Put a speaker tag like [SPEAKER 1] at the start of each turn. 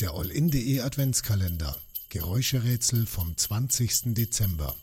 [SPEAKER 1] Der All-In.de Adventskalender. Geräuscherätsel vom 20. Dezember.